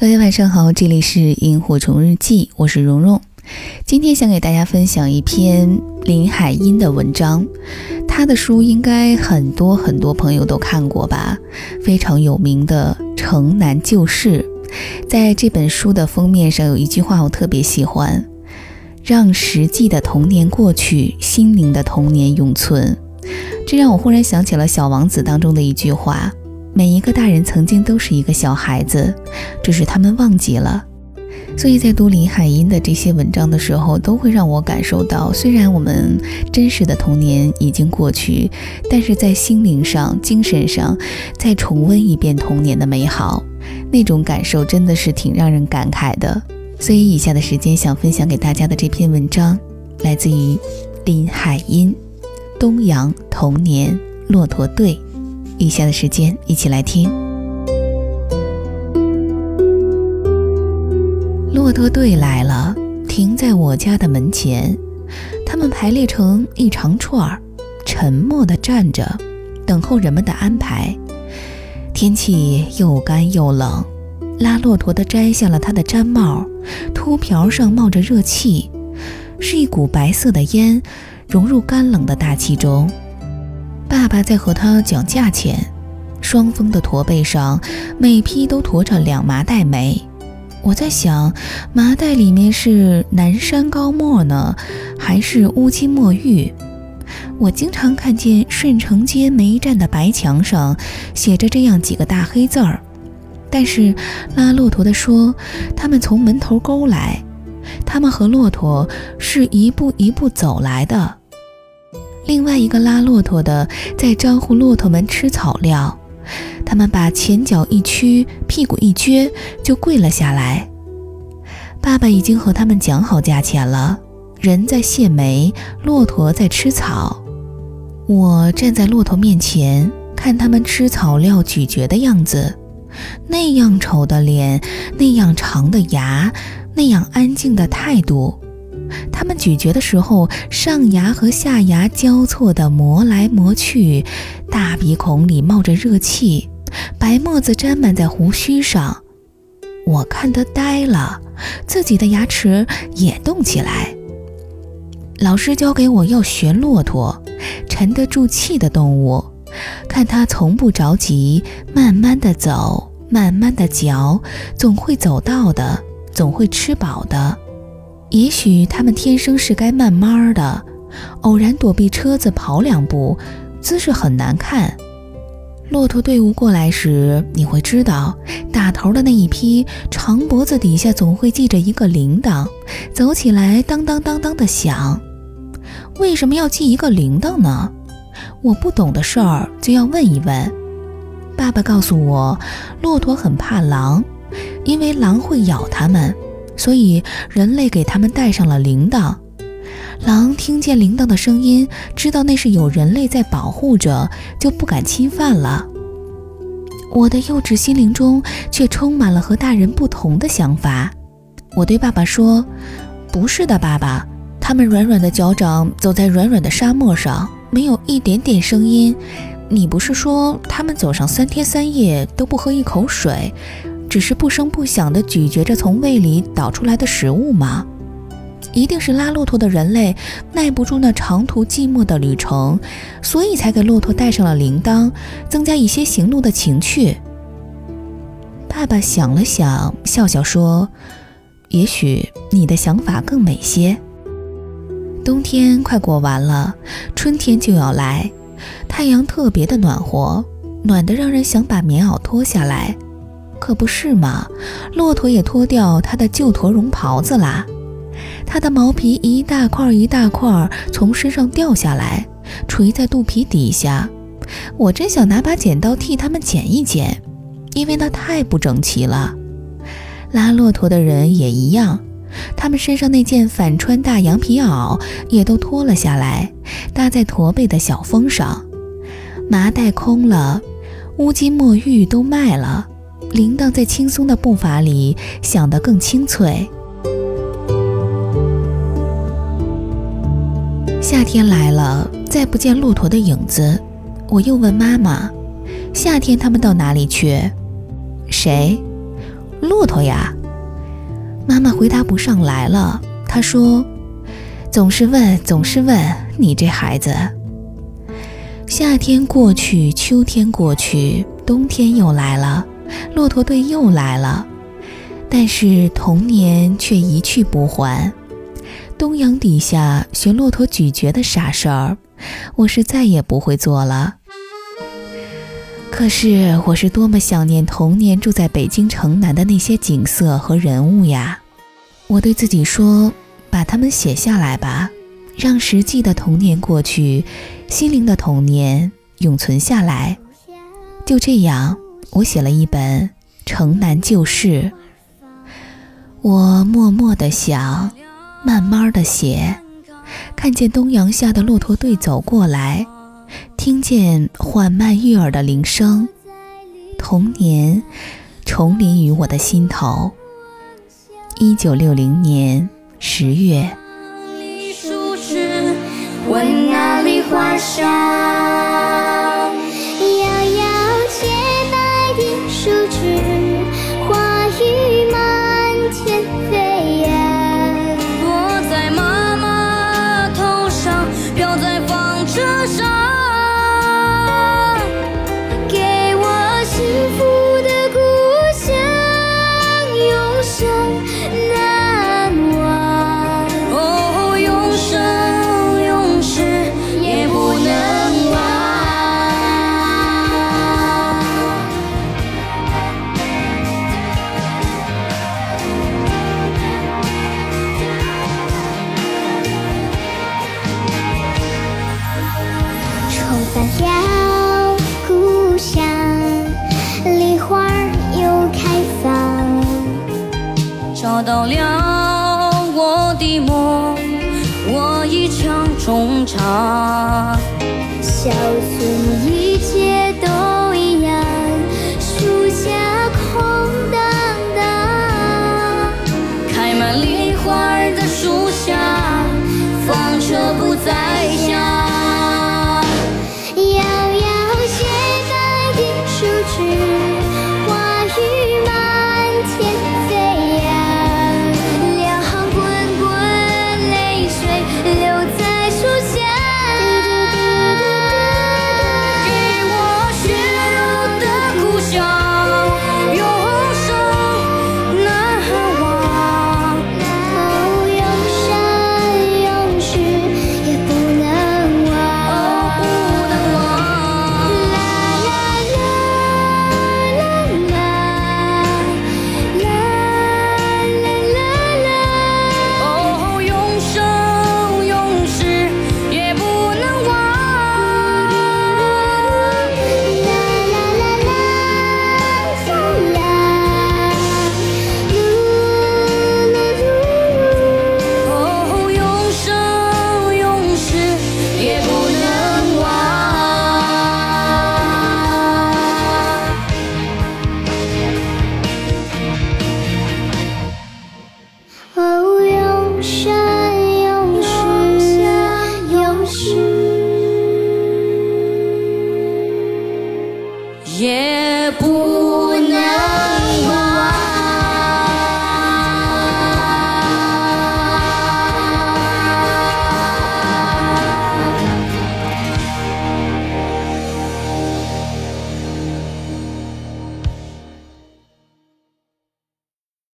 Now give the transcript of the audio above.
各位晚上好，这里是萤火虫日记，我是蓉蓉。今天想给大家分享一篇林海音的文章，她的书应该很多很多朋友都看过吧，非常有名的《城南旧事》。在这本书的封面上有一句话我特别喜欢：“让实际的童年过去，心灵的童年永存。”这让我忽然想起了《小王子》当中的一句话。每一个大人曾经都是一个小孩子，只是他们忘记了。所以在读林海音的这些文章的时候，都会让我感受到，虽然我们真实的童年已经过去，但是在心灵上、精神上再重温一遍童年的美好，那种感受真的是挺让人感慨的。所以以下的时间想分享给大家的这篇文章，来自于林海音《东阳童年骆驼队》。以下的时间，一起来听。骆驼队来了，停在我家的门前。他们排列成一长串儿，沉默地站着，等候人们的安排。天气又干又冷，拉骆驼的摘下了他的毡帽，秃瓢上冒着热气，是一股白色的烟，融入干冷的大气中。爸爸在和他讲价钱，双峰的驼背上每匹都驮着两麻袋煤。我在想，麻袋里面是南山高墨呢，还是乌金墨玉？我经常看见顺城街煤站的白墙上写着这样几个大黑字儿。但是拉骆驼的说，他们从门头沟来，他们和骆驼是一步一步走来的。另外一个拉骆驼的在招呼骆驼们吃草料，他们把前脚一屈，屁股一撅，就跪了下来。爸爸已经和他们讲好价钱了，人在卸煤，骆驼在吃草。我站在骆驼面前，看他们吃草料咀嚼的样子，那样丑的脸，那样长的牙，那样安静的态度。他们咀嚼的时候，上牙和下牙交错地磨来磨去，大鼻孔里冒着热气，白沫子沾满在胡须上。我看得呆了，自己的牙齿也动起来。老师教给我要学骆驼，沉得住气的动物，看它从不着急，慢慢地走，慢慢地嚼，总会走到的，总会吃饱的。也许他们天生是该慢慢的，偶然躲避车子跑两步，姿势很难看。骆驼队伍过来时，你会知道，打头的那一批长脖子底下总会系着一个铃铛，走起来当当当当的响。为什么要系一个铃铛呢？我不懂的事儿就要问一问。爸爸告诉我，骆驼很怕狼，因为狼会咬它们。所以人类给他们带上了铃铛，狼听见铃铛的声音，知道那是有人类在保护着，就不敢侵犯了。我的幼稚心灵中却充满了和大人不同的想法。我对爸爸说：“不是的，爸爸，他们软软的脚掌走在软软的沙漠上，没有一点点声音。你不是说他们走上三天三夜都不喝一口水？”只是不声不响地咀嚼着从胃里导出来的食物吗？一定是拉骆驼的人类耐不住那长途寂寞的旅程，所以才给骆驼带上了铃铛，增加一些行路的情趣。爸爸想了想，笑笑说：“也许你的想法更美些。”冬天快过完了，春天就要来，太阳特别的暖和，暖得让人想把棉袄脱下来。可不是嘛，骆驼也脱掉它的旧驼绒袍子啦，它的毛皮一大块一大块从身上掉下来，垂在肚皮底下。我真想拿把剪刀替它们剪一剪，因为那太不整齐了。拉骆驼的人也一样，他们身上那件反穿大羊皮袄也都脱了下来，搭在驼背的小峰上。麻袋空了，乌金墨玉都卖了。铃铛在轻松的步伐里响得更清脆。夏天来了，再不见骆驼的影子，我又问妈妈：“夏天他们到哪里去？”谁？骆驼呀。妈妈回答不上来了。她说：“总是问，总是问，你这孩子。”夏天过去，秋天过去，冬天又来了，骆驼队又来了，但是童年却一去不还。东阳底下学骆驼咀嚼的傻事儿，我是再也不会做了。可是我是多么想念童年住在北京城南的那些景色和人物呀！我对自己说：“把它们写下来吧。”让实际的童年过去，心灵的童年永存下来。就这样，我写了一本《城南旧事》。我默默地想，慢慢地写。看见东阳下的骆驼队走过来，听见缓慢悦耳的铃声，童年重临于我的心头。一九六零年十月。问哪里花香？到了我的梦，我一腔衷肠，小村一。